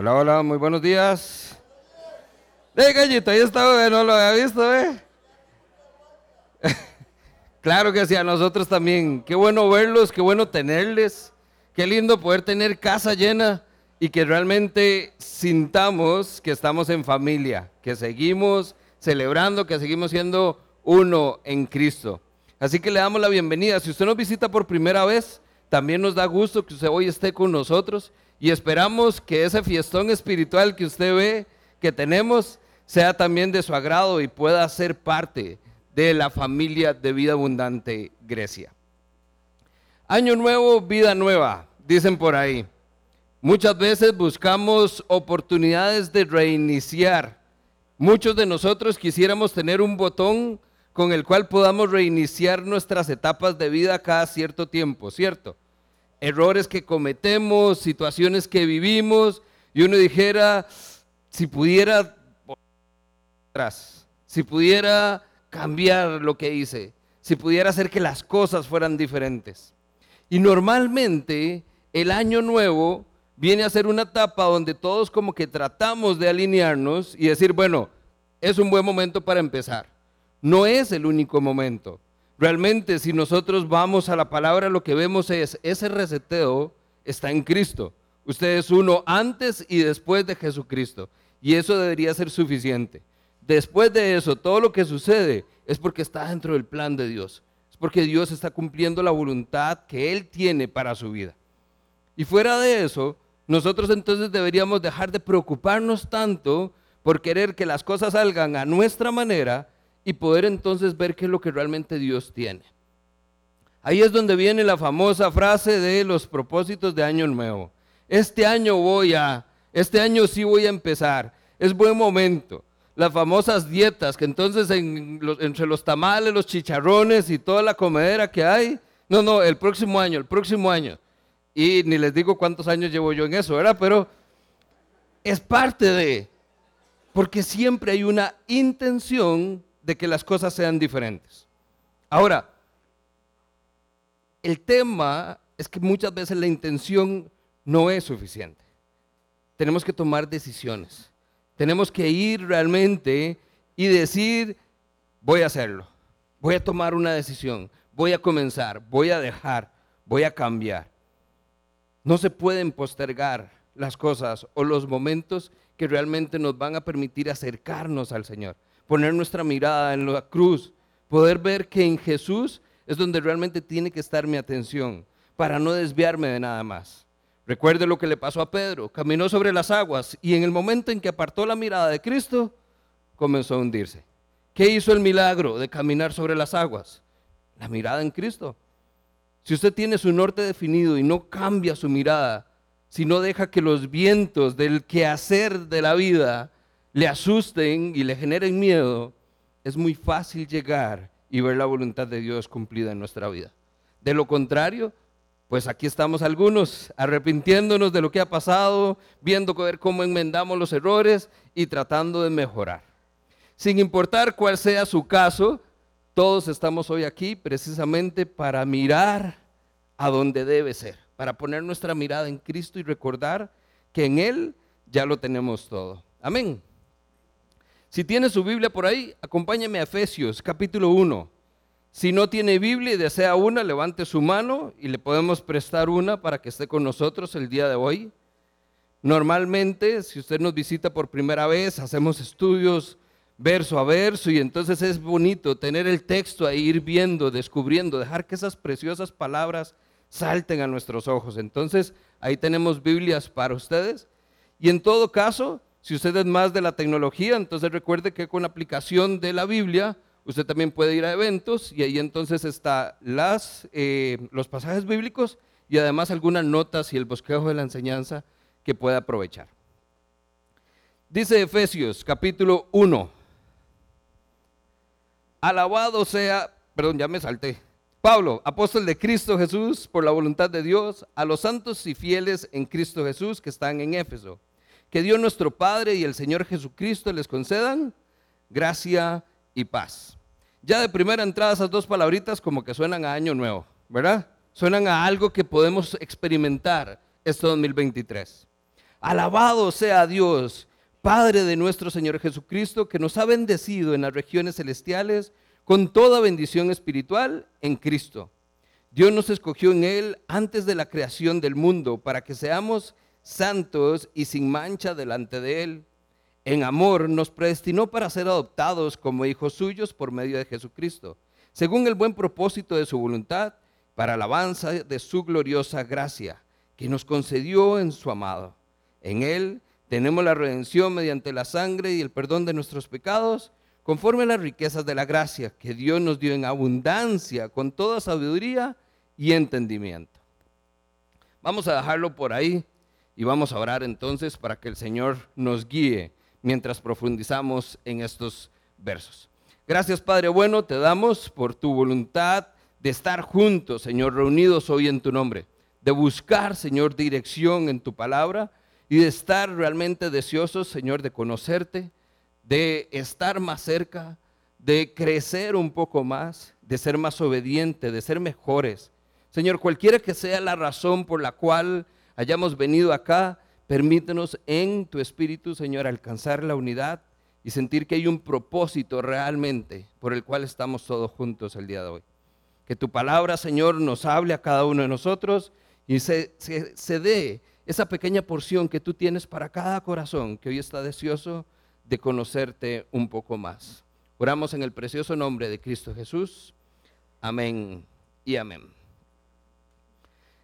Hola, hola, muy buenos días. De gallito, ahí está, no lo había visto, ¿eh? claro que sí, a nosotros también. Qué bueno verlos, qué bueno tenerles. Qué lindo poder tener casa llena y que realmente sintamos que estamos en familia, que seguimos celebrando, que seguimos siendo uno en Cristo. Así que le damos la bienvenida. Si usted nos visita por primera vez, también nos da gusto que usted hoy esté con nosotros y esperamos que ese fiestón espiritual que usted ve que tenemos sea también de su agrado y pueda ser parte de la familia de vida abundante Grecia. Año nuevo, vida nueva, dicen por ahí. Muchas veces buscamos oportunidades de reiniciar. Muchos de nosotros quisiéramos tener un botón con el cual podamos reiniciar nuestras etapas de vida cada cierto tiempo, ¿cierto? Errores que cometemos, situaciones que vivimos, y uno dijera, si pudiera atrás, si pudiera cambiar lo que hice, si pudiera hacer que las cosas fueran diferentes. Y normalmente el año nuevo viene a ser una etapa donde todos como que tratamos de alinearnos y decir, bueno, es un buen momento para empezar. No es el único momento. Realmente si nosotros vamos a la palabra, lo que vemos es, ese reseteo está en Cristo. Usted es uno antes y después de Jesucristo. Y eso debería ser suficiente. Después de eso, todo lo que sucede es porque está dentro del plan de Dios. Es porque Dios está cumpliendo la voluntad que Él tiene para su vida. Y fuera de eso, nosotros entonces deberíamos dejar de preocuparnos tanto por querer que las cosas salgan a nuestra manera y poder entonces ver qué es lo que realmente Dios tiene. Ahí es donde viene la famosa frase de los propósitos de Año Nuevo. Este año voy a, este año sí voy a empezar, es buen momento. Las famosas dietas, que entonces entre los tamales, los chicharrones y toda la comedera que hay, no, no, el próximo año, el próximo año. Y ni les digo cuántos años llevo yo en eso, ¿verdad? Pero es parte de, porque siempre hay una intención de que las cosas sean diferentes. Ahora, el tema es que muchas veces la intención no es suficiente. Tenemos que tomar decisiones. Tenemos que ir realmente y decir, voy a hacerlo. Voy a tomar una decisión. Voy a comenzar. Voy a dejar. Voy a cambiar. No se pueden postergar las cosas o los momentos que realmente nos van a permitir acercarnos al Señor poner nuestra mirada en la cruz, poder ver que en Jesús es donde realmente tiene que estar mi atención, para no desviarme de nada más. Recuerde lo que le pasó a Pedro, caminó sobre las aguas y en el momento en que apartó la mirada de Cristo, comenzó a hundirse. ¿Qué hizo el milagro de caminar sobre las aguas? La mirada en Cristo. Si usted tiene su norte definido y no cambia su mirada, si no deja que los vientos del quehacer de la vida le asusten y le generen miedo, es muy fácil llegar y ver la voluntad de Dios cumplida en nuestra vida. De lo contrario, pues aquí estamos algunos arrepintiéndonos de lo que ha pasado, viendo cómo enmendamos los errores y tratando de mejorar. Sin importar cuál sea su caso, todos estamos hoy aquí precisamente para mirar a donde debe ser, para poner nuestra mirada en Cristo y recordar que en Él ya lo tenemos todo. Amén. Si tiene su Biblia por ahí, acompáñeme a Efesios capítulo 1. Si no tiene Biblia y desea una, levante su mano y le podemos prestar una para que esté con nosotros el día de hoy. Normalmente, si usted nos visita por primera vez, hacemos estudios verso a verso y entonces es bonito tener el texto ahí, ir viendo, descubriendo, dejar que esas preciosas palabras salten a nuestros ojos. Entonces, ahí tenemos Biblias para ustedes. Y en todo caso, si usted es más de la tecnología, entonces recuerde que con la aplicación de la Biblia, usted también puede ir a eventos y ahí entonces está las, eh, los pasajes bíblicos y además algunas notas y el bosquejo de la enseñanza que puede aprovechar. Dice Efesios capítulo 1. Alabado sea, perdón, ya me salté. Pablo, apóstol de Cristo Jesús, por la voluntad de Dios, a los santos y fieles en Cristo Jesús que están en Éfeso que Dios nuestro Padre y el Señor Jesucristo les concedan gracia y paz. Ya de primera entrada esas dos palabritas como que suenan a año nuevo, ¿verdad? Suenan a algo que podemos experimentar este 2023. Alabado sea Dios, Padre de nuestro Señor Jesucristo, que nos ha bendecido en las regiones celestiales con toda bendición espiritual en Cristo. Dios nos escogió en Él antes de la creación del mundo para que seamos santos y sin mancha delante de Él. En amor nos predestinó para ser adoptados como hijos suyos por medio de Jesucristo, según el buen propósito de su voluntad, para alabanza de su gloriosa gracia, que nos concedió en su amado. En Él tenemos la redención mediante la sangre y el perdón de nuestros pecados, conforme a las riquezas de la gracia que Dios nos dio en abundancia, con toda sabiduría y entendimiento. Vamos a dejarlo por ahí y vamos a orar entonces para que el Señor nos guíe mientras profundizamos en estos versos. Gracias Padre bueno, te damos por tu voluntad de estar juntos, Señor, reunidos hoy en tu nombre, de buscar, Señor, dirección en tu palabra y de estar realmente deseosos, Señor, de conocerte, de estar más cerca, de crecer un poco más, de ser más obediente, de ser mejores. Señor, cualquiera que sea la razón por la cual hayamos venido acá, permítenos en tu espíritu, Señor, alcanzar la unidad y sentir que hay un propósito realmente por el cual estamos todos juntos el día de hoy. Que tu palabra, Señor, nos hable a cada uno de nosotros y se, se, se dé esa pequeña porción que tú tienes para cada corazón que hoy está deseoso de conocerte un poco más. Oramos en el precioso nombre de Cristo Jesús. Amén y amén.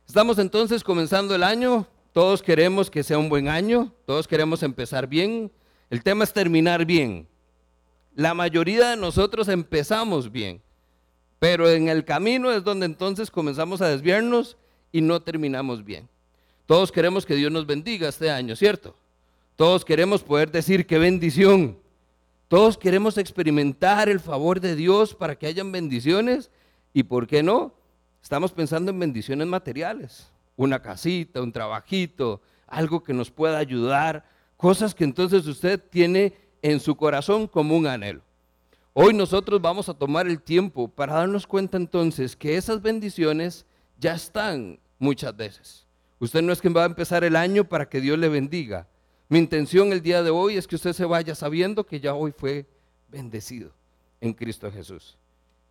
Estamos entonces comenzando el año. Todos queremos que sea un buen año. Todos queremos empezar bien. El tema es terminar bien. La mayoría de nosotros empezamos bien. Pero en el camino es donde entonces comenzamos a desviarnos y no terminamos bien. Todos queremos que Dios nos bendiga este año, ¿cierto? Todos queremos poder decir qué bendición. Todos queremos experimentar el favor de Dios para que hayan bendiciones. ¿Y por qué no? Estamos pensando en bendiciones materiales. Una casita, un trabajito, algo que nos pueda ayudar. Cosas que entonces usted tiene en su corazón como un anhelo. Hoy nosotros vamos a tomar el tiempo para darnos cuenta entonces que esas bendiciones ya están muchas veces. Usted no es quien va a empezar el año para que Dios le bendiga. Mi intención el día de hoy es que usted se vaya sabiendo que ya hoy fue bendecido en Cristo Jesús.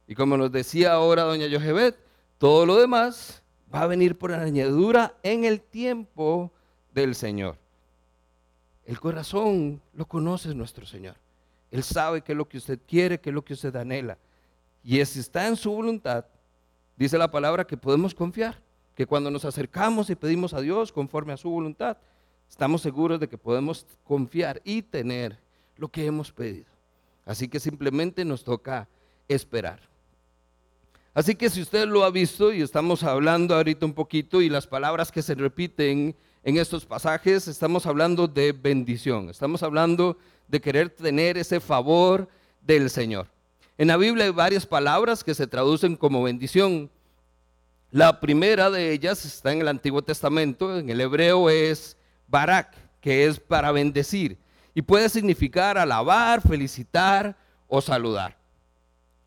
Y como nos decía ahora doña Yohebet, todo lo demás va a venir por añadidura en el tiempo del Señor. El corazón lo conoce nuestro Señor. Él sabe qué es lo que usted quiere, qué es lo que usted anhela. Y si está en su voluntad, dice la palabra que podemos confiar que cuando nos acercamos y pedimos a Dios conforme a su voluntad, estamos seguros de que podemos confiar y tener lo que hemos pedido. Así que simplemente nos toca esperar. Así que si usted lo ha visto y estamos hablando ahorita un poquito y las palabras que se repiten en estos pasajes, estamos hablando de bendición, estamos hablando de querer tener ese favor del Señor. En la Biblia hay varias palabras que se traducen como bendición. La primera de ellas está en el Antiguo Testamento, en el hebreo es barak, que es para bendecir, y puede significar alabar, felicitar o saludar.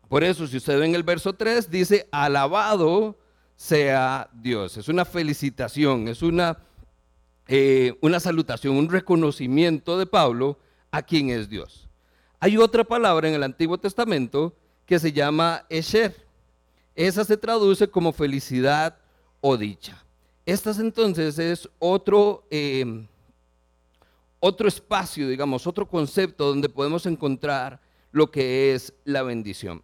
Por eso, si usted ve en el verso 3, dice, alabado sea Dios. Es una felicitación, es una, eh, una salutación, un reconocimiento de Pablo a quien es Dios. Hay otra palabra en el Antiguo Testamento que se llama Esher esa se traduce como felicidad o dicha. Estas entonces es otro, em, otro espacio, digamos, otro concepto donde podemos encontrar lo que es la bendición.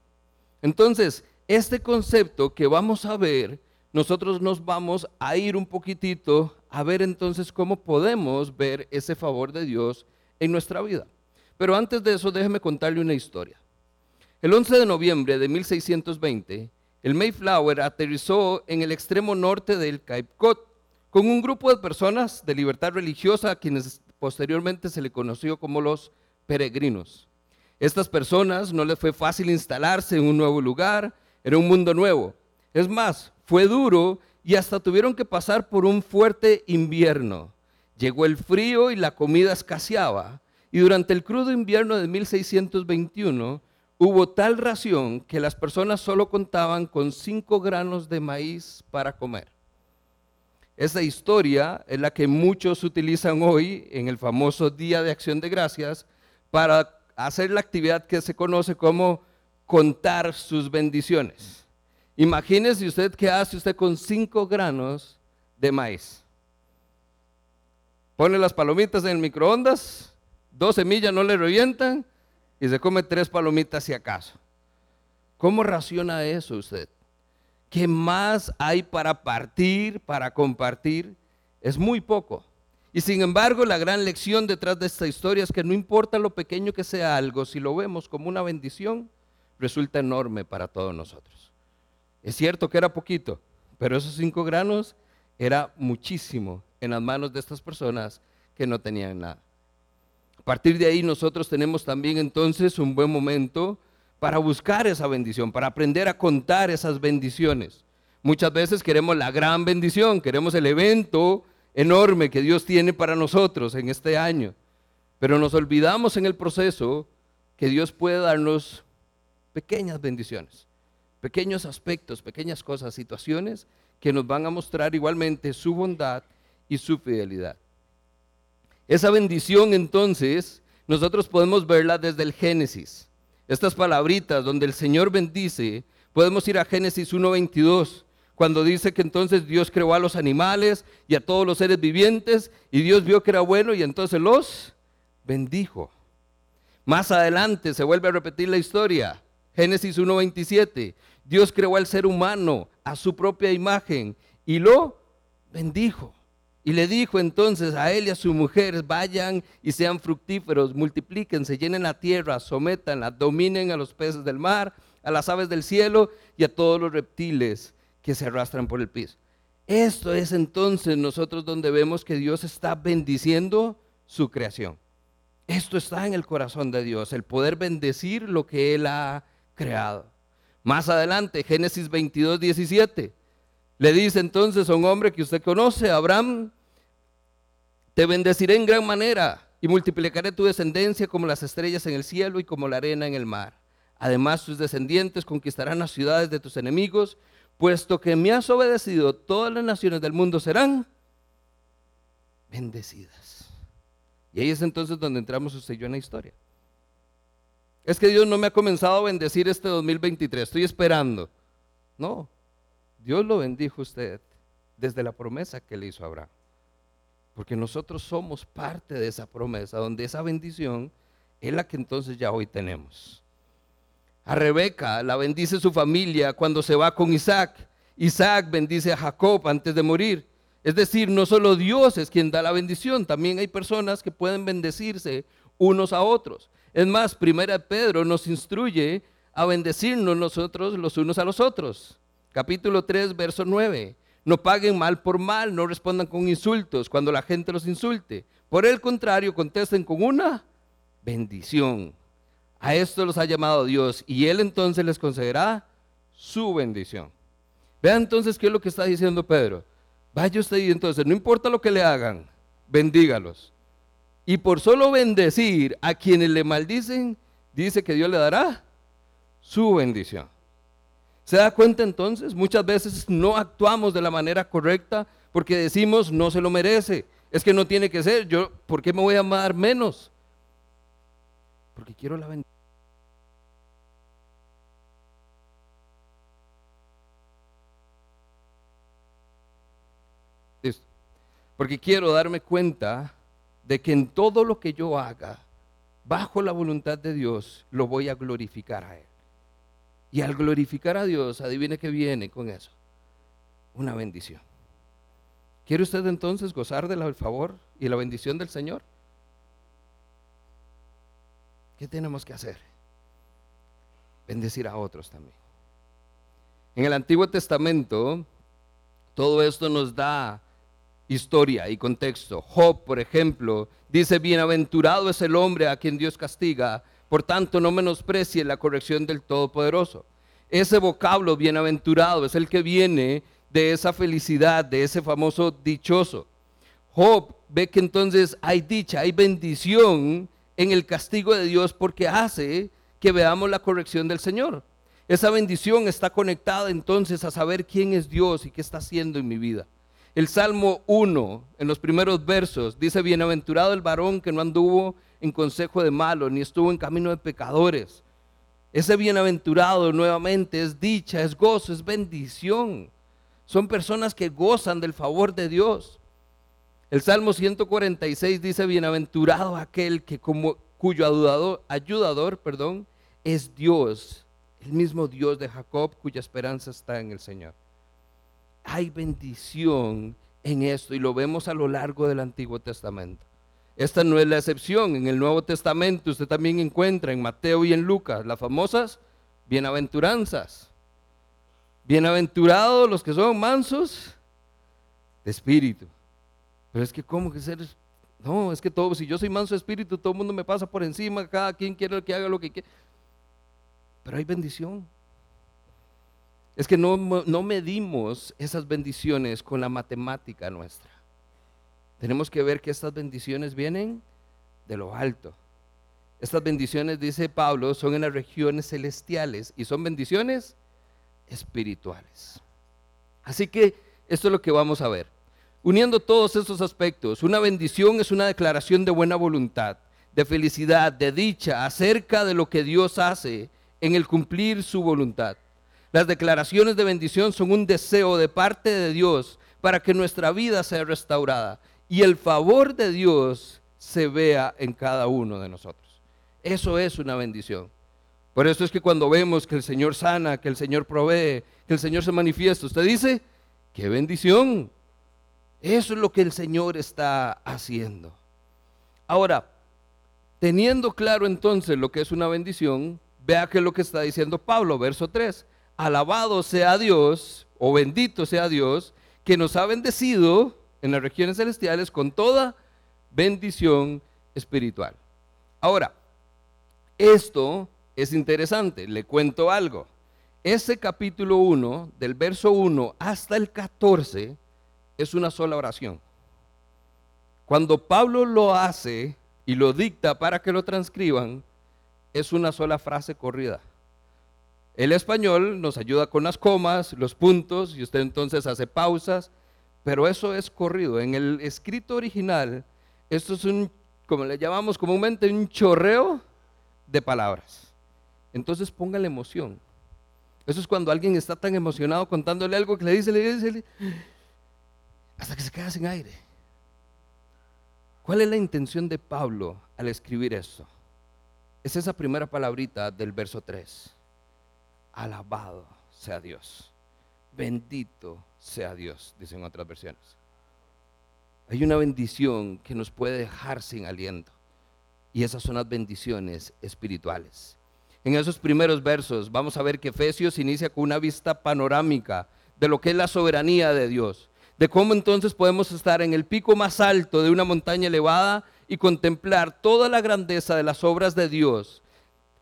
Entonces, este concepto que vamos a ver, nosotros nos vamos a ir un poquitito a ver entonces cómo podemos ver ese favor de Dios en nuestra vida. Pero antes de eso, déjeme contarle una historia. El 11 de noviembre de 1620, el Mayflower aterrizó en el extremo norte del Cape Cod con un grupo de personas de libertad religiosa a quienes posteriormente se le conoció como los peregrinos. Estas personas no les fue fácil instalarse en un nuevo lugar, era un mundo nuevo. Es más, fue duro y hasta tuvieron que pasar por un fuerte invierno. Llegó el frío y la comida escaseaba. Y durante el crudo invierno de 1621, hubo tal ración que las personas solo contaban con cinco granos de maíz para comer. Esa historia es la que muchos utilizan hoy en el famoso Día de Acción de Gracias para hacer la actividad que se conoce como contar sus bendiciones. Imagínese usted qué hace usted con cinco granos de maíz. Pone las palomitas en el microondas, dos semillas no le revientan y se come tres palomitas si acaso. ¿Cómo raciona eso usted? ¿Qué más hay para partir, para compartir? Es muy poco. Y sin embargo, la gran lección detrás de esta historia es que no importa lo pequeño que sea algo, si lo vemos como una bendición, resulta enorme para todos nosotros. Es cierto que era poquito, pero esos cinco granos era muchísimo en las manos de estas personas que no tenían nada. A partir de ahí nosotros tenemos también entonces un buen momento para buscar esa bendición, para aprender a contar esas bendiciones. Muchas veces queremos la gran bendición, queremos el evento enorme que Dios tiene para nosotros en este año, pero nos olvidamos en el proceso que Dios puede darnos pequeñas bendiciones, pequeños aspectos, pequeñas cosas, situaciones que nos van a mostrar igualmente su bondad y su fidelidad. Esa bendición entonces nosotros podemos verla desde el Génesis. Estas palabritas donde el Señor bendice, podemos ir a Génesis 1.22, cuando dice que entonces Dios creó a los animales y a todos los seres vivientes y Dios vio que era bueno y entonces los bendijo. Más adelante se vuelve a repetir la historia. Génesis 1.27, Dios creó al ser humano a su propia imagen y lo bendijo. Y le dijo entonces a él y a su mujer, vayan y sean fructíferos, multiplíquense, llenen la tierra, sométanla, dominen a los peces del mar, a las aves del cielo y a todos los reptiles que se arrastran por el piso. Esto es entonces nosotros donde vemos que Dios está bendiciendo su creación. Esto está en el corazón de Dios, el poder bendecir lo que Él ha creado. Más adelante, Génesis 22, 17. Le dice entonces a un hombre que usted conoce, Abraham, te bendeciré en gran manera y multiplicaré tu descendencia como las estrellas en el cielo y como la arena en el mar. Además, tus descendientes conquistarán las ciudades de tus enemigos, puesto que me has obedecido, todas las naciones del mundo serán bendecidas. Y ahí es entonces donde entramos usted y yo en la historia. Es que Dios no me ha comenzado a bendecir este 2023, estoy esperando. No, Dios lo bendijo usted desde la promesa que le hizo a Abraham. Porque nosotros somos parte de esa promesa, donde esa bendición es la que entonces ya hoy tenemos. A Rebeca la bendice su familia cuando se va con Isaac. Isaac bendice a Jacob antes de morir. Es decir, no solo Dios es quien da la bendición, también hay personas que pueden bendecirse unos a otros. Es más, primera Pedro nos instruye a bendecirnos nosotros los unos a los otros capítulo 3, verso 9. No paguen mal por mal, no respondan con insultos cuando la gente los insulte. Por el contrario, contesten con una bendición. A esto los ha llamado Dios y Él entonces les concederá su bendición. Vean entonces qué es lo que está diciendo Pedro. Vaya usted y entonces, no importa lo que le hagan, bendígalos. Y por solo bendecir a quienes le maldicen, dice que Dios le dará su bendición. ¿Se da cuenta entonces? Muchas veces no actuamos de la manera correcta porque decimos no se lo merece. Es que no tiene que ser. Yo, ¿por qué me voy a amar menos? Porque quiero la bendición. Porque quiero darme cuenta de que en todo lo que yo haga, bajo la voluntad de Dios, lo voy a glorificar a Él. Y al glorificar a Dios, adivine qué viene con eso. Una bendición. ¿Quiere usted entonces gozar del favor y la bendición del Señor? ¿Qué tenemos que hacer? Bendecir a otros también. En el Antiguo Testamento, todo esto nos da historia y contexto. Job, por ejemplo, dice, bienaventurado es el hombre a quien Dios castiga por tanto, no menosprecie la corrección del Todopoderoso. Ese vocablo bienaventurado es el que viene de esa felicidad, de ese famoso dichoso. Job ve que entonces hay dicha, hay bendición en el castigo de Dios porque hace que veamos la corrección del Señor. Esa bendición está conectada entonces a saber quién es Dios y qué está haciendo en mi vida. El Salmo 1, en los primeros versos, dice, bienaventurado el varón que no anduvo en consejo de malos, ni estuvo en camino de pecadores. Ese bienaventurado nuevamente es dicha, es gozo, es bendición. Son personas que gozan del favor de Dios. El Salmo 146 dice, bienaventurado aquel que cuyo ayudador, ayudador perdón, es Dios, el mismo Dios de Jacob cuya esperanza está en el Señor hay bendición en esto y lo vemos a lo largo del Antiguo Testamento. Esta no es la excepción. En el Nuevo Testamento usted también encuentra en Mateo y en Lucas las famosas bienaventuranzas. Bienaventurados los que son mansos de espíritu. Pero es que, ¿cómo que ser? No, es que todo, si yo soy manso de espíritu, todo el mundo me pasa por encima, cada quien quiere que haga lo que quiere. Pero hay bendición. Es que no, medimos esas bendiciones con la matemática nuestra. Tenemos que ver que estas bendiciones vienen de lo alto. Estas bendiciones, dice Pablo, son en las regiones celestiales y son bendiciones espirituales. Así que esto es lo que vamos a ver. Uniendo todos estos aspectos, una bendición es una declaración de buena voluntad, de felicidad, de dicha acerca de lo que Dios hace en el cumplir su voluntad. Las declaraciones de bendición son un deseo de parte de Dios para que nuestra vida sea restaurada y el favor de Dios se vea en cada uno de nosotros. Eso es una bendición. Por eso es que cuando vemos que el Señor sana, que el Señor provee, que el Señor se manifiesta, usted dice, qué bendición. Eso es lo que el Señor está haciendo. Ahora, teniendo claro entonces lo que es una bendición, vea que es lo que está diciendo Pablo, verso 3 alabado sea Dios o bendito sea Dios que nos ha bendecido en las regiones celestiales con toda bendición espiritual. Ahora, esto es interesante, le cuento algo. Ese capítulo 1, del verso 1 hasta el 14, es una sola oración. Cuando Pablo lo hace y lo dicta para que lo transcriban, es una sola frase corrida. El español nos ayuda con las comas, los puntos, y usted entonces hace pausas, pero eso es corrido. En el escrito original, esto es un, como le llamamos comúnmente, un chorreo de palabras. Entonces ponga la emoción. Eso es cuando alguien está tan emocionado contándole algo que le dice, le dice, hasta que se queda sin aire. ¿Cuál es la intención de Pablo al escribir esto? Es esa primera palabrita del verso 3 Alabado sea Dios. Bendito sea Dios, dicen otras versiones. Hay una bendición que nos puede dejar sin aliento. Y esas son las bendiciones espirituales. En esos primeros versos vamos a ver que Efesios inicia con una vista panorámica de lo que es la soberanía de Dios. De cómo entonces podemos estar en el pico más alto de una montaña elevada y contemplar toda la grandeza de las obras de Dios.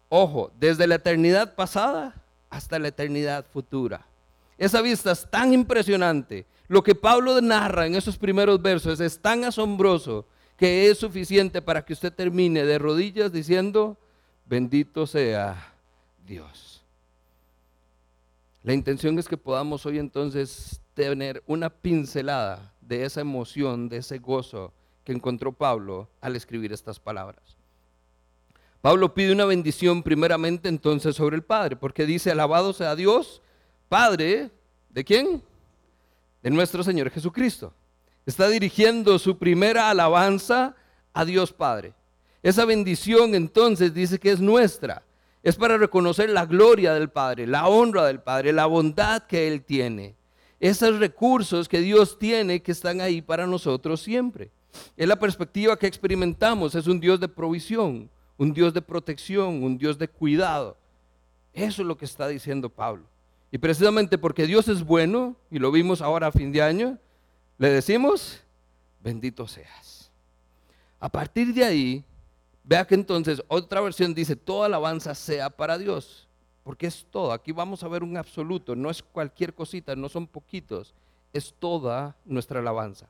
Ojo, desde la eternidad pasada hasta la eternidad futura. Esa vista es tan impresionante. Lo que Pablo narra en esos primeros versos es tan asombroso que es suficiente para que usted termine de rodillas diciendo, bendito sea Dios. La intención es que podamos hoy entonces tener una pincelada de esa emoción, de ese gozo que encontró Pablo al escribir estas palabras. Pablo pide una bendición primeramente entonces sobre el Padre, porque dice, alabado sea Dios, Padre, ¿de quién? De nuestro Señor Jesucristo. Está dirigiendo su primera alabanza a Dios Padre. Esa bendición entonces dice que es nuestra. Es para reconocer la gloria del Padre, la honra del Padre, la bondad que Él tiene. Esos recursos que Dios tiene que están ahí para nosotros siempre. Es la perspectiva que experimentamos, es un Dios de provisión, un Dios de protección, un Dios de cuidado. Eso es lo que está diciendo Pablo. Y precisamente porque Dios es bueno, y lo vimos ahora a fin de año, le decimos, bendito seas. A partir de ahí, vea que entonces otra versión dice, toda alabanza sea para Dios, porque es todo. Aquí vamos a ver un absoluto, no es cualquier cosita, no son poquitos, es toda nuestra alabanza.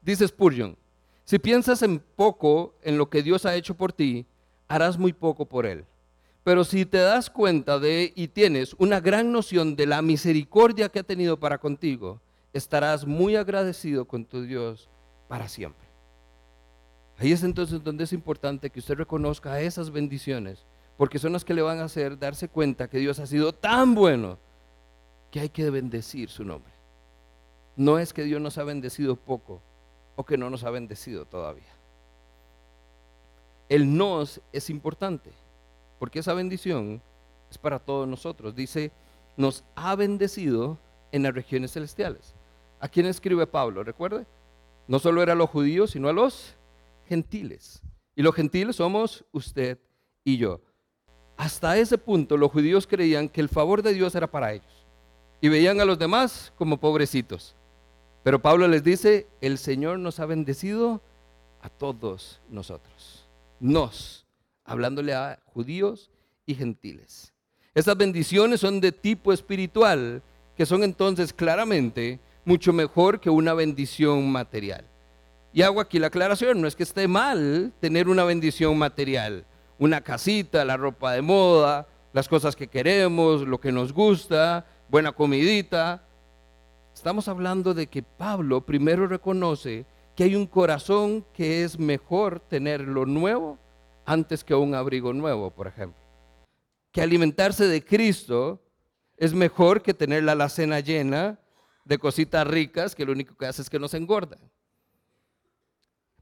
Dice Spurgeon, si piensas en poco en lo que Dios ha hecho por ti, harás muy poco por él. Pero si te das cuenta de y tienes una gran noción de la misericordia que ha tenido para contigo, estarás muy agradecido con tu Dios para siempre. Ahí es entonces donde es importante que usted reconozca esas bendiciones, porque son las que le van a hacer darse cuenta que Dios ha sido tan bueno que hay que bendecir su nombre. No es que Dios nos ha bendecido poco o que no nos ha bendecido todavía. El nos es importante, porque esa bendición es para todos nosotros. Dice, nos ha bendecido en las regiones celestiales. ¿A quién escribe Pablo? Recuerde, no solo era a los judíos, sino a los gentiles. Y los gentiles somos usted y yo. Hasta ese punto los judíos creían que el favor de Dios era para ellos y veían a los demás como pobrecitos. Pero Pablo les dice, el Señor nos ha bendecido a todos nosotros. Nos, hablándole a judíos y gentiles. Esas bendiciones son de tipo espiritual, que son entonces claramente mucho mejor que una bendición material. Y hago aquí la aclaración, no es que esté mal tener una bendición material, una casita, la ropa de moda, las cosas que queremos, lo que nos gusta, buena comidita. Estamos hablando de que Pablo primero reconoce que hay un corazón que es mejor tener lo nuevo antes que un abrigo nuevo, por ejemplo. Que alimentarse de Cristo es mejor que tener la alacena llena de cositas ricas que lo único que hace es que nos engorda.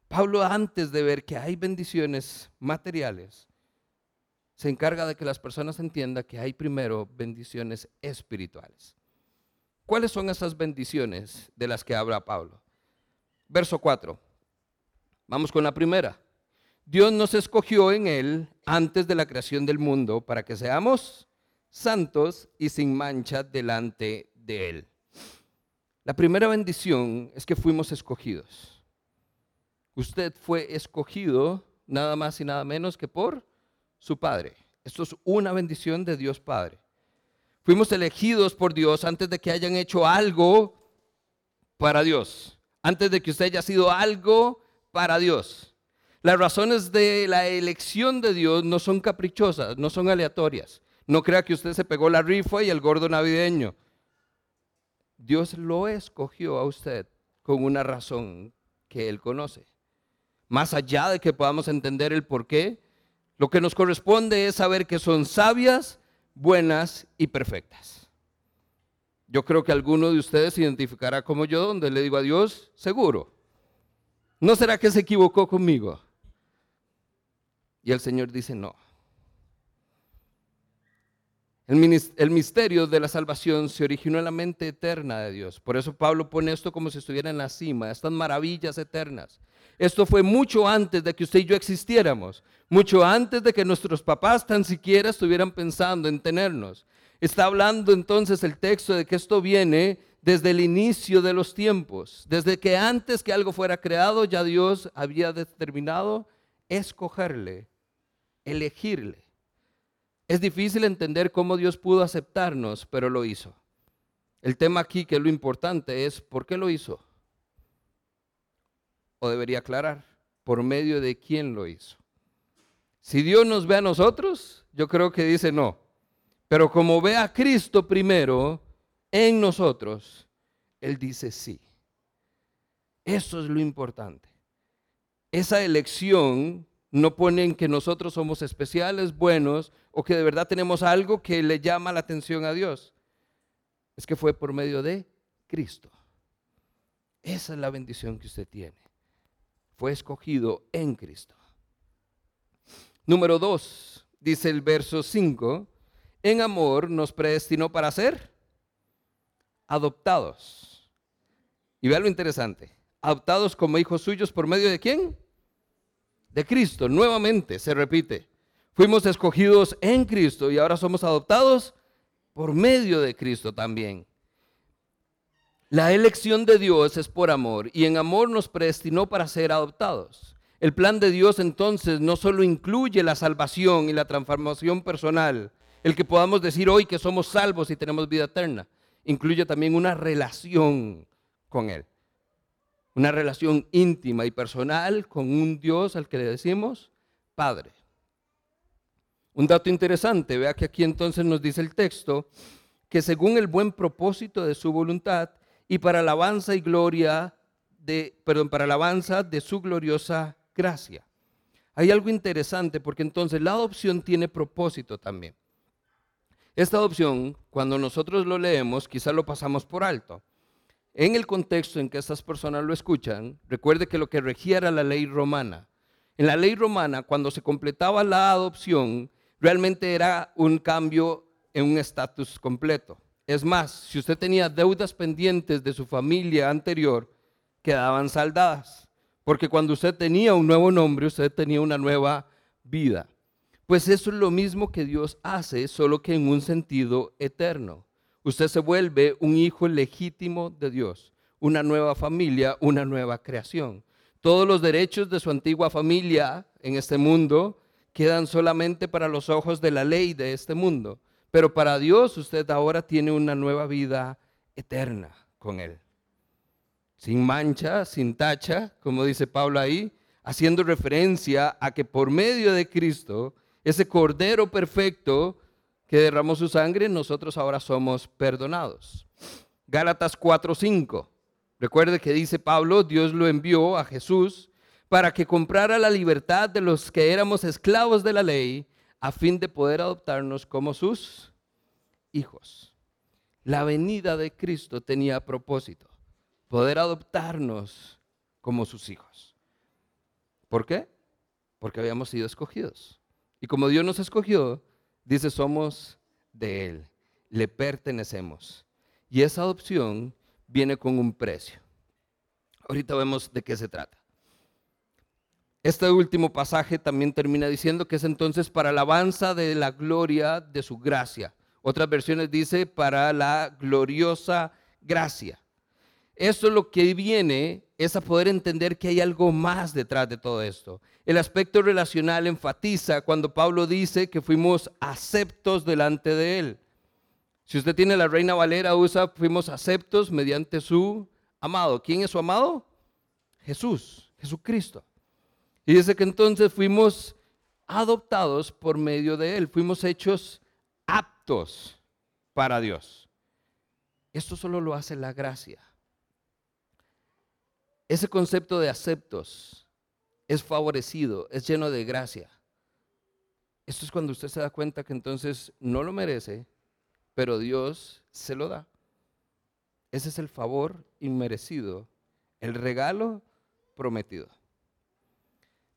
Pablo antes de ver que hay bendiciones materiales, se encarga de que las personas entiendan que hay primero bendiciones espirituales. ¿Cuáles son esas bendiciones de las que habla Pablo? Verso 4. Vamos con la primera. Dios nos escogió en Él antes de la creación del mundo para que seamos santos y sin mancha delante de Él. La primera bendición es que fuimos escogidos. Usted fue escogido nada más y nada menos que por su Padre. Esto es una bendición de Dios Padre. Fuimos elegidos por Dios antes de que hayan hecho algo para Dios, antes de que usted haya sido algo para Dios. Las razones de la elección de Dios no son caprichosas, no son aleatorias. No crea que usted se pegó la rifa y el gordo navideño. Dios lo escogió a usted con una razón que Él conoce. Más allá de que podamos entender el por qué, lo que nos corresponde es saber que son sabias, buenas y perfectas. Yo creo que alguno de ustedes se identificará como yo, donde le digo a Dios, seguro. ¿No será que se equivocó conmigo? Y el Señor dice, no. El, misterio de la salvación se originó en la mente eterna de Dios. Por eso Pablo pone esto como si estuviera en la cima, estas maravillas eternas. Esto fue mucho antes de que usted y yo existiéramos, mucho antes de que nuestros papás tan siquiera estuvieran pensando en tenernos. Está hablando entonces el texto de que esto viene desde el inicio de los tiempos, desde que antes que algo fuera creado ya Dios había determinado escogerle, elegirle. Es difícil entender cómo Dios pudo aceptarnos, pero lo hizo. El tema aquí, que es lo importante, es ¿por qué lo hizo? o debería aclarar, por medio de quién lo hizo. Si Dios nos ve a nosotros, yo creo que dice no. Pero como ve a Cristo primero en nosotros, Él dice sí. Eso es lo importante. Esa elección no pone en que nosotros somos especiales, buenos, o que de verdad tenemos algo que le llama la atención a Dios. Es que fue por medio de Cristo. Esa es la bendición que usted tiene fue escogido en Cristo. Número dos, dice el verso 5, en amor nos predestinó para ser adoptados. Y vea lo interesante, adoptados como hijos suyos por medio de quién? De Cristo. Nuevamente se repite, fuimos escogidos en Cristo y ahora somos adoptados por medio de Cristo también. La elección de Dios es por amor y en amor nos predestinó para ser adoptados. El plan de Dios entonces no solo incluye la salvación y la transformación personal, el que podamos decir hoy que somos salvos y tenemos vida eterna, incluye también una relación con Él. Una relación íntima y personal con un Dios al que le decimos Padre. Un dato interesante, vea que aquí entonces nos dice el texto que según el buen propósito de su voluntad, y para alabanza y gloria de, perdón, para alabanza de su gloriosa gracia. Hay algo interesante porque entonces la adopción tiene propósito también. Esta adopción, cuando nosotros lo leemos, quizás lo pasamos por alto. En el contexto en que estas personas lo escuchan, recuerde que lo que regía era la ley romana. En la ley romana, cuando se completaba la adopción, realmente era un cambio en un estatus completo. Es más, si usted tenía deudas pendientes de su familia anterior, quedaban saldadas. Porque cuando usted tenía un nuevo nombre, usted tenía una nueva vida. Pues eso es lo mismo que Dios hace, solo que en un sentido eterno. Usted se vuelve un hijo legítimo de Dios, una nueva familia, una nueva creación. Todos los derechos de su antigua familia en este mundo quedan solamente para los ojos de la ley de este mundo. Pero para Dios usted ahora tiene una nueva vida eterna con Él. Sin mancha, sin tacha, como dice Pablo ahí, haciendo referencia a que por medio de Cristo, ese Cordero perfecto que derramó su sangre, nosotros ahora somos perdonados. Gálatas 4:5. Recuerde que dice Pablo, Dios lo envió a Jesús para que comprara la libertad de los que éramos esclavos de la ley a fin de poder adoptarnos como sus hijos. La venida de Cristo tenía propósito, poder adoptarnos como sus hijos. ¿Por qué? Porque habíamos sido escogidos. Y como Dios nos escogió, dice, somos de Él, le pertenecemos. Y esa adopción viene con un precio. Ahorita vemos de qué se trata. Este último pasaje también termina diciendo que es entonces para alabanza de la gloria de su gracia. Otras versiones dice para la gloriosa gracia. Eso es lo que viene es a poder entender que hay algo más detrás de todo esto. El aspecto relacional enfatiza cuando Pablo dice que fuimos aceptos delante de Él. Si usted tiene la Reina Valera, usa fuimos aceptos mediante su amado. ¿Quién es su amado? Jesús, Jesucristo. Y dice que entonces fuimos adoptados por medio de Él, fuimos hechos aptos para Dios. Esto solo lo hace la gracia. Ese concepto de aceptos es favorecido, es lleno de gracia. Esto es cuando usted se da cuenta que entonces no lo merece, pero Dios se lo da. Ese es el favor inmerecido, el regalo prometido.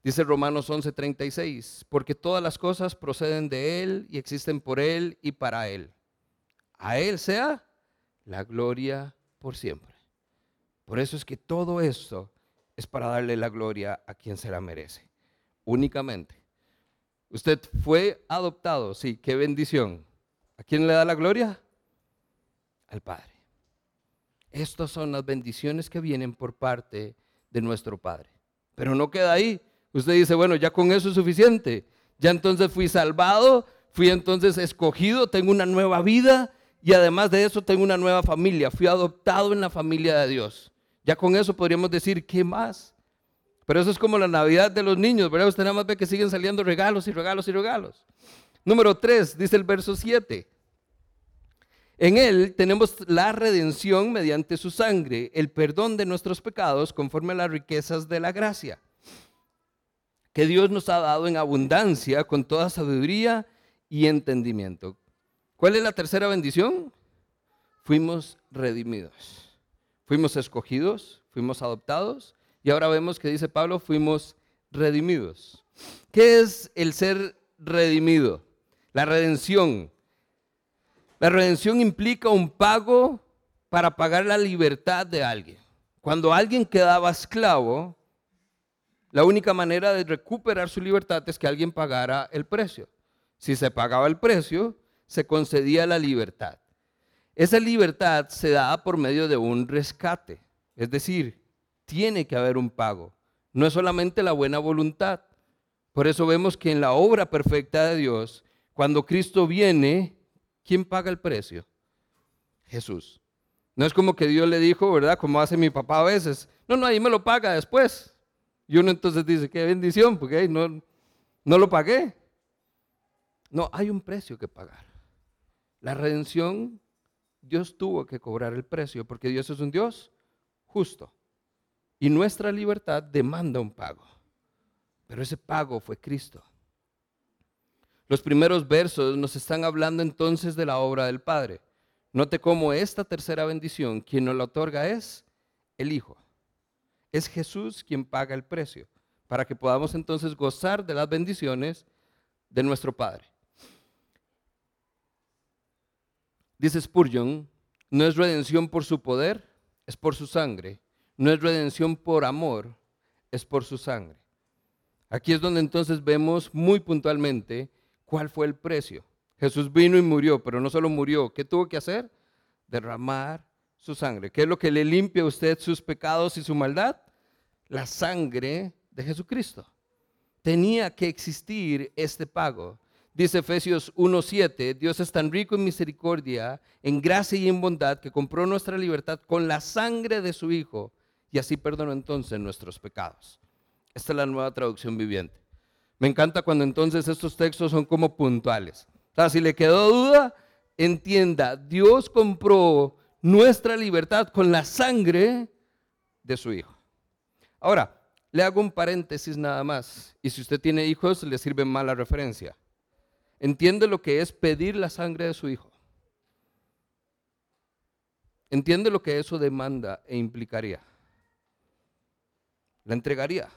Dice Romanos 11:36, porque todas las cosas proceden de Él y existen por Él y para Él. A Él sea la gloria por siempre. Por eso es que todo esto es para darle la gloria a quien se la merece, únicamente. Usted fue adoptado, sí, qué bendición. ¿A quién le da la gloria? Al Padre. Estas son las bendiciones que vienen por parte de nuestro Padre. Pero no queda ahí. Usted dice, bueno, ya con eso es suficiente. Ya entonces fui salvado, fui entonces escogido, tengo una nueva vida y además de eso tengo una nueva familia. Fui adoptado en la familia de Dios. Ya con eso podríamos decir, ¿qué más? Pero eso es como la Navidad de los niños, ¿verdad? Usted nada más ve que siguen saliendo regalos y regalos y regalos. Número 3, dice el verso 7. En Él tenemos la redención mediante su sangre, el perdón de nuestros pecados conforme a las riquezas de la gracia que Dios nos ha dado en abundancia con toda sabiduría y entendimiento. ¿Cuál es la tercera bendición? Fuimos redimidos. Fuimos escogidos, fuimos adoptados y ahora vemos que dice Pablo, fuimos redimidos. ¿Qué es el ser redimido? La redención. La redención implica un pago para pagar la libertad de alguien. Cuando alguien quedaba esclavo, la única manera de recuperar su libertad es que alguien pagara el precio. Si se pagaba el precio, se concedía la libertad. Esa libertad se da por medio de un rescate, es decir, tiene que haber un pago. No es solamente la buena voluntad. Por eso vemos que en la obra perfecta de Dios, cuando Cristo viene, ¿quién paga el precio? Jesús. No es como que Dios le dijo, ¿verdad? Como hace mi papá a veces. No, no, ahí me lo paga después. Y uno entonces dice, qué bendición, porque no, no lo pagué. No, hay un precio que pagar. La redención Dios tuvo que cobrar el precio porque Dios es un Dios justo. Y nuestra libertad demanda un pago. Pero ese pago fue Cristo. Los primeros versos nos están hablando entonces de la obra del Padre. Note cómo esta tercera bendición, quien nos la otorga es el Hijo. Es Jesús quien paga el precio para que podamos entonces gozar de las bendiciones de nuestro Padre. Dice Spurgeon, no es redención por su poder, es por su sangre. No es redención por amor, es por su sangre. Aquí es donde entonces vemos muy puntualmente cuál fue el precio. Jesús vino y murió, pero no solo murió, ¿qué tuvo que hacer? Derramar su sangre. ¿Qué es lo que le limpia a usted sus pecados y su maldad? La sangre de Jesucristo. Tenía que existir este pago. Dice Efesios 1:7, Dios es tan rico en misericordia, en gracia y en bondad, que compró nuestra libertad con la sangre de su Hijo y así perdonó entonces nuestros pecados. Esta es la nueva traducción viviente. Me encanta cuando entonces estos textos son como puntuales. O sea, si le quedó duda, entienda, Dios compró nuestra libertad con la sangre de su Hijo. Ahora, le hago un paréntesis nada más. Y si usted tiene hijos, le sirve mala referencia entiende lo que es pedir la sangre de su hijo. Entiende lo que eso demanda e implicaría. La entregaría.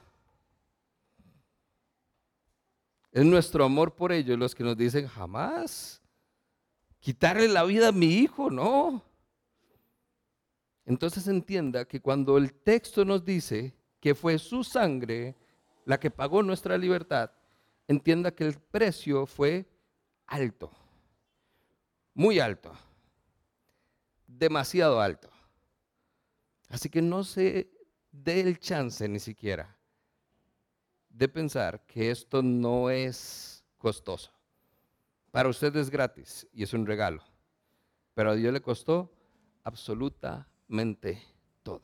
Es nuestro amor por ellos los que nos dicen jamás quitarle la vida a mi hijo, no. Entonces entienda que cuando el texto nos dice que fue su sangre la que pagó nuestra libertad, entienda que el precio fue alto, muy alto, demasiado alto. Así que no se dé el chance ni siquiera de pensar que esto no es costoso. Para usted es gratis y es un regalo, pero a Dios le costó absolutamente todo.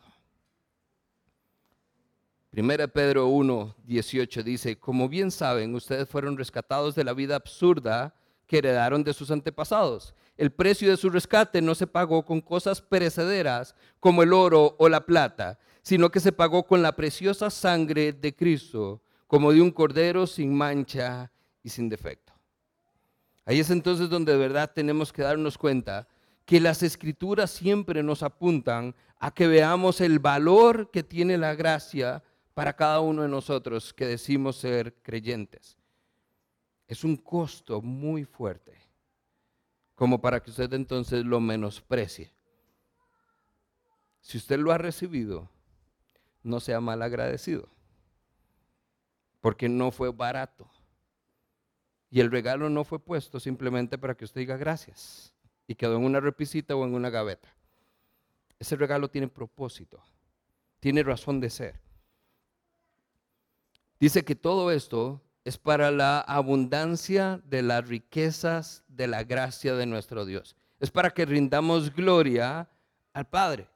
Primera Pedro 1, 18 dice, como bien saben, ustedes fueron rescatados de la vida absurda que heredaron de sus antepasados. El precio de su rescate no se pagó con cosas perecederas como el oro o la plata, sino que se pagó con la preciosa sangre de Cristo, como de un cordero sin mancha y sin defecto. Ahí es entonces donde de verdad tenemos que darnos cuenta que las escrituras siempre nos apuntan a que veamos el valor que tiene la gracia para cada uno de nosotros que decimos ser creyentes es un costo muy fuerte, como para que usted entonces lo menosprecie. Si usted lo ha recibido, no sea mal agradecido, porque no fue barato. Y el regalo no fue puesto simplemente para que usted diga gracias y quedó en una repisita o en una gaveta. Ese regalo tiene propósito, tiene razón de ser. Dice que todo esto es para la abundancia de las riquezas de la gracia de nuestro Dios. Es para que rindamos gloria al Padre.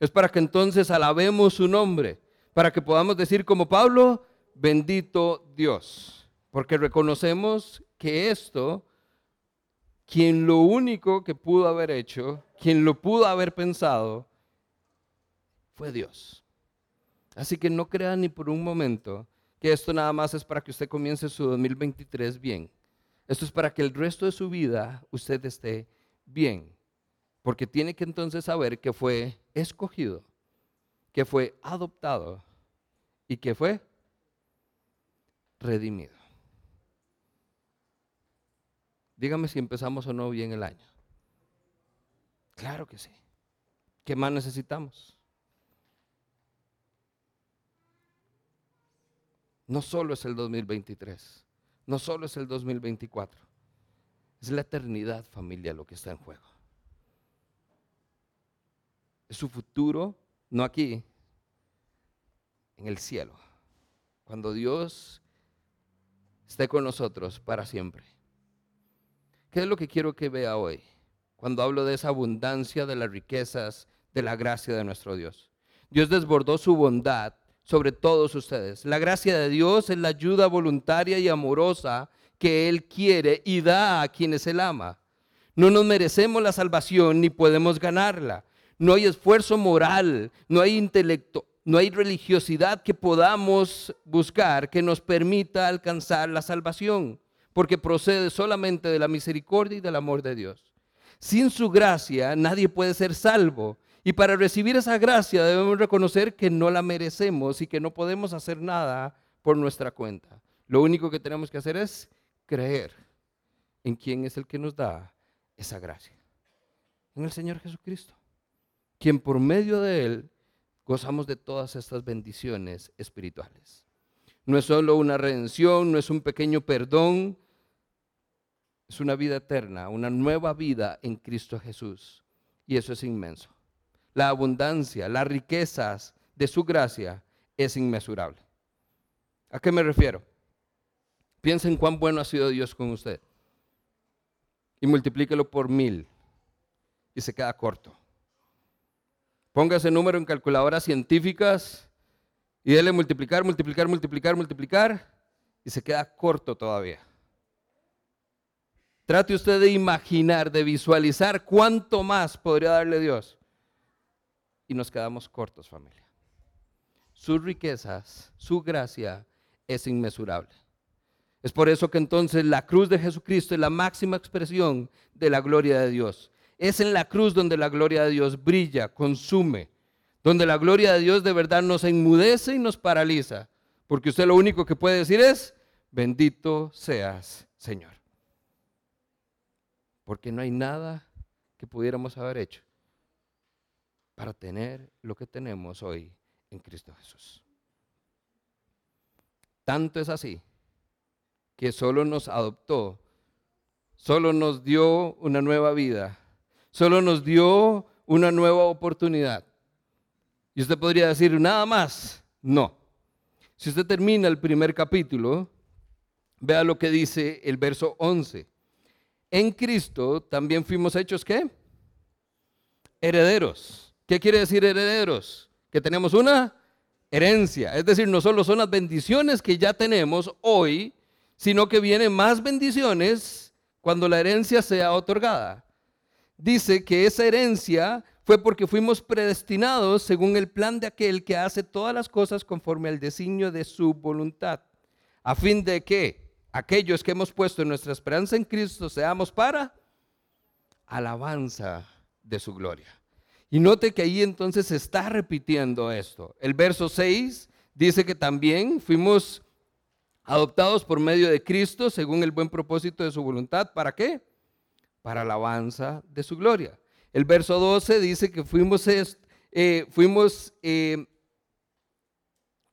Es para que entonces alabemos su nombre. Para que podamos decir como Pablo, bendito Dios. Porque reconocemos que esto, quien lo único que pudo haber hecho, quien lo pudo haber pensado, fue Dios. Así que no crean ni por un momento que esto nada más es para que usted comience su 2023 bien. Esto es para que el resto de su vida usted esté bien. Porque tiene que entonces saber que fue escogido, que fue adoptado y que fue redimido. Dígame si empezamos o no bien el año. Claro que sí. ¿Qué más necesitamos? No solo es el 2023, no solo es el 2024, es la eternidad familia lo que está en juego. Es su futuro, no aquí, en el cielo, cuando Dios esté con nosotros para siempre. ¿Qué es lo que quiero que vea hoy? Cuando hablo de esa abundancia de las riquezas, de la gracia de nuestro Dios. Dios desbordó su bondad sobre todos ustedes. La gracia de Dios es la ayuda voluntaria y amorosa que Él quiere y da a quienes Él ama. No nos merecemos la salvación ni podemos ganarla. No hay esfuerzo moral, no hay intelecto, no hay religiosidad que podamos buscar que nos permita alcanzar la salvación, porque procede solamente de la misericordia y del amor de Dios. Sin su gracia nadie puede ser salvo. Y para recibir esa gracia debemos reconocer que no la merecemos y que no podemos hacer nada por nuestra cuenta. Lo único que tenemos que hacer es creer en quién es el que nos da esa gracia. En el Señor Jesucristo, quien por medio de Él gozamos de todas estas bendiciones espirituales. No es solo una redención, no es un pequeño perdón, es una vida eterna, una nueva vida en Cristo Jesús. Y eso es inmenso. La abundancia, las riquezas de su gracia es inmesurable. ¿A qué me refiero? Piensen cuán bueno ha sido Dios con usted. Y multiplíquelo por mil. Y se queda corto. Ponga ese número en calculadoras científicas y déle multiplicar, multiplicar, multiplicar, multiplicar. Y se queda corto todavía. Trate usted de imaginar, de visualizar cuánto más podría darle Dios. Y nos quedamos cortos, familia. Sus riquezas, su gracia es inmesurable. Es por eso que entonces la cruz de Jesucristo es la máxima expresión de la gloria de Dios. Es en la cruz donde la gloria de Dios brilla, consume, donde la gloria de Dios de verdad nos enmudece y nos paraliza, porque usted lo único que puede decir es, bendito seas, Señor porque no hay nada que pudiéramos haber hecho para tener lo que tenemos hoy en Cristo Jesús. Tanto es así que solo nos adoptó, solo nos dio una nueva vida, solo nos dio una nueva oportunidad. Y usted podría decir, nada más. No. Si usted termina el primer capítulo, vea lo que dice el verso 11 en Cristo también fuimos hechos qué? Herederos. ¿Qué quiere decir herederos? Que tenemos una herencia. Es decir, no solo son las bendiciones que ya tenemos hoy, sino que vienen más bendiciones cuando la herencia sea otorgada. Dice que esa herencia fue porque fuimos predestinados según el plan de aquel que hace todas las cosas conforme al designio de su voluntad, a fin de que aquellos que hemos puesto nuestra esperanza en Cristo seamos para alabanza de su gloria. Y note que ahí entonces se está repitiendo esto. El verso 6 dice que también fuimos adoptados por medio de Cristo según el buen propósito de su voluntad. ¿Para qué? Para alabanza de su gloria. El verso 12 dice que fuimos, eh, fuimos eh,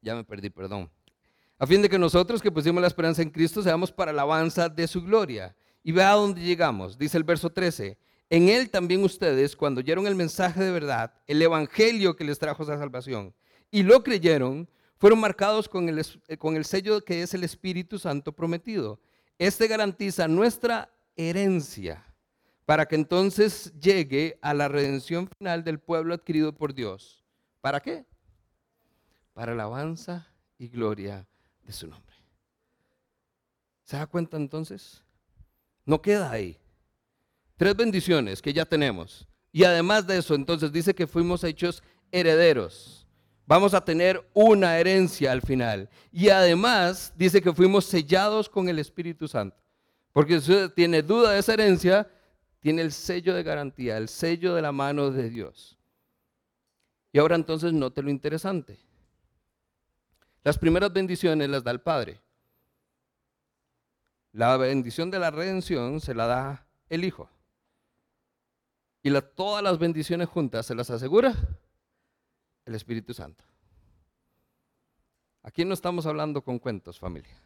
ya me perdí, perdón a fin de que nosotros que pusimos la esperanza en Cristo seamos para alabanza de su gloria. Y vea a dónde llegamos, dice el verso 13. En él también ustedes, cuando oyeron el mensaje de verdad, el evangelio que les trajo esa salvación, y lo creyeron, fueron marcados con el, eh, con el sello que es el Espíritu Santo prometido. Este garantiza nuestra herencia para que entonces llegue a la redención final del pueblo adquirido por Dios. ¿Para qué? Para alabanza y gloria de su nombre. ¿Se da cuenta entonces? No queda ahí. Tres bendiciones que ya tenemos. Y además de eso, entonces dice que fuimos hechos herederos. Vamos a tener una herencia al final. Y además dice que fuimos sellados con el Espíritu Santo. Porque si usted tiene duda de esa herencia, tiene el sello de garantía, el sello de la mano de Dios. Y ahora entonces note lo interesante. Las primeras bendiciones las da el Padre. La bendición de la redención se la da el Hijo. Y todas las bendiciones juntas se las asegura el Espíritu Santo. Aquí no estamos hablando con cuentos, familia.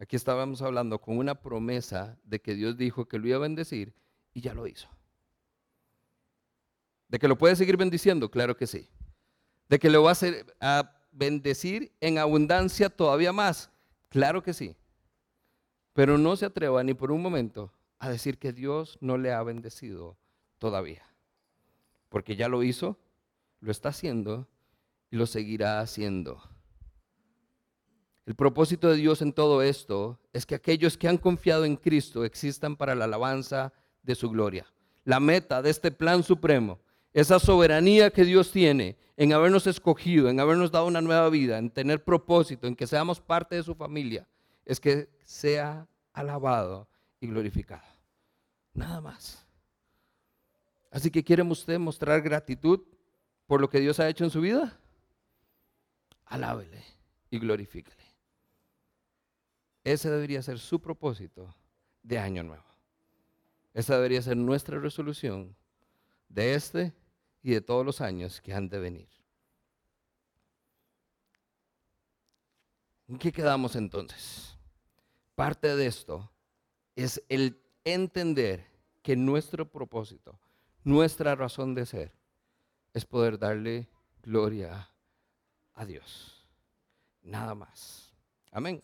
Aquí estábamos hablando con una promesa de que Dios dijo que lo iba a bendecir y ya lo hizo. ¿De que lo puede seguir bendiciendo? Claro que sí. ¿De que lo va a, hacer, a bendecir en abundancia todavía más? Claro que sí. Pero no se atreva ni por un momento a decir que Dios no le ha bendecido todavía. Porque ya lo hizo, lo está haciendo y lo seguirá haciendo. El propósito de Dios en todo esto es que aquellos que han confiado en Cristo existan para la alabanza de su gloria. La meta de este plan supremo, esa soberanía que Dios tiene en habernos escogido, en habernos dado una nueva vida, en tener propósito, en que seamos parte de su familia, es que sea alabado y glorificado. Nada más. Así que ¿quiere usted mostrar gratitud por lo que Dios ha hecho en su vida? Alábele y glorifíquele. Ese debería ser su propósito de año nuevo. Esa debería ser nuestra resolución de este y de todos los años que han de venir. ¿En qué quedamos entonces? Parte de esto es el entender que nuestro propósito, nuestra razón de ser, es poder darle gloria a Dios. Nada más. Amén.